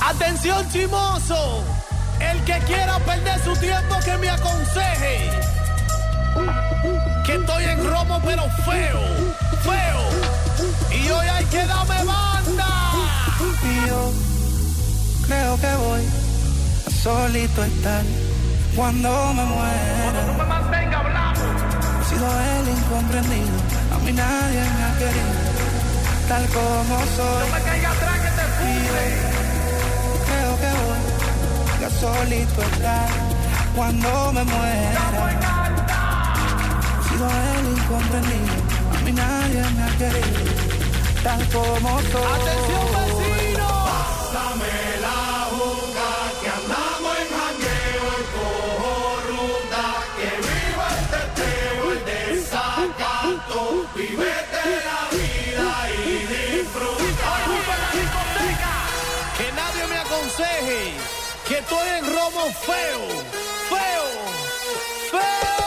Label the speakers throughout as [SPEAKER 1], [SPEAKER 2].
[SPEAKER 1] Atención chimoso, el que quiera perder su tiempo que me aconseje. Que estoy en romo pero feo, feo. Y hoy hay que darme
[SPEAKER 2] creo que voy a solito estar cuando me muera.
[SPEAKER 1] No me mantenga hablando.
[SPEAKER 2] He sido el incomprendido, a mí nadie me ha querido, tal como soy.
[SPEAKER 1] No me caiga atrás que te puse.
[SPEAKER 2] Creo que voy a solito estar cuando me muera. He sido el incomprendido, a mí nadie me ha querido, tal como soy.
[SPEAKER 1] Atención vecino. Ocupa Que nadie me aconseje que estoy en romo feo, feo, feo.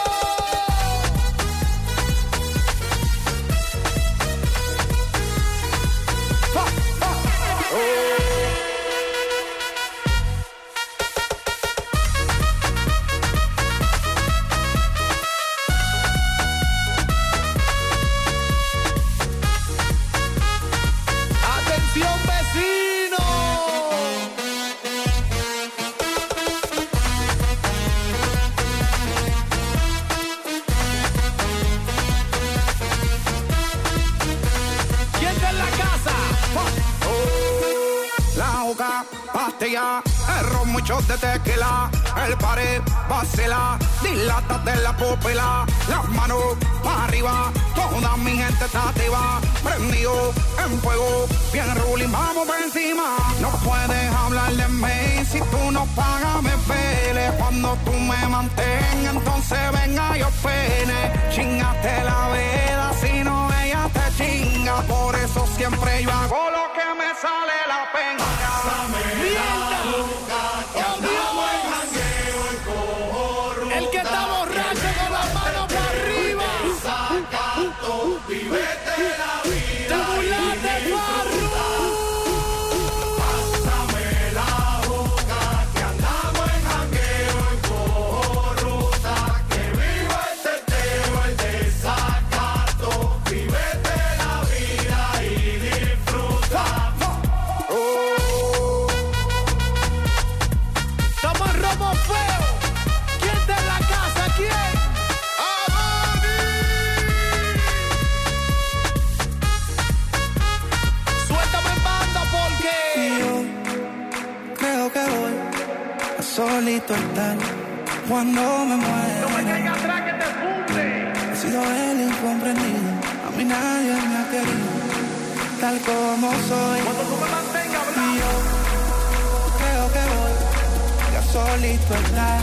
[SPEAKER 2] Pastilla, el ron, muchos de tequila, el pared, vacila, dilata de la pupila, las manos para arriba, toda mi gente está activa, prendido en fuego, bien ruling, vamos por encima, no puedes hablar de mí, si tú no pagas me pele, cuando tú me mantengas, entonces venga yo pene, chingate la veda, si no ella te chinga, por eso siempre yo hago solito estar cuando me muera.
[SPEAKER 1] Caiga atrás que te funde.
[SPEAKER 2] He sido el incomprendido, a mí nadie me ha querido, tal como soy.
[SPEAKER 1] Cuando tú me mantengas
[SPEAKER 2] Y yo creo que voy a solito estar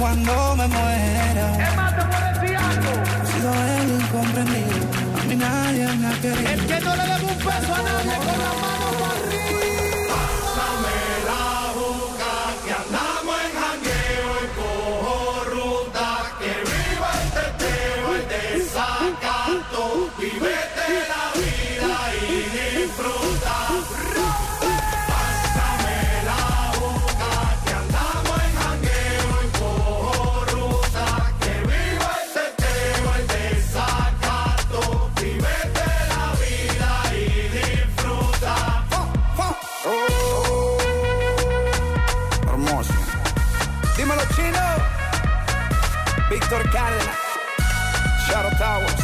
[SPEAKER 2] cuando me muera.
[SPEAKER 1] Es más, te puedo decir algo.
[SPEAKER 2] He sido el incomprendido, a mí nadie me ha querido.
[SPEAKER 1] El que no le debe un peso a nadie con la mano para arriba.
[SPEAKER 2] Shadow Towers.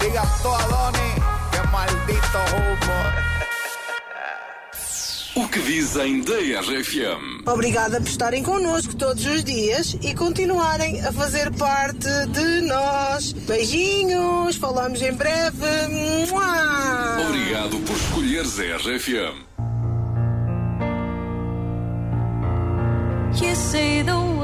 [SPEAKER 2] Diga todo a. Qué maldito humo.
[SPEAKER 3] O que dizem da RFM?
[SPEAKER 4] Obrigada por estarem connosco todos os dias e continuarem a fazer parte de nós. Beijinhos, falamos em breve. Mua!
[SPEAKER 3] Obrigado por escolheres a RFM.
[SPEAKER 5] You say the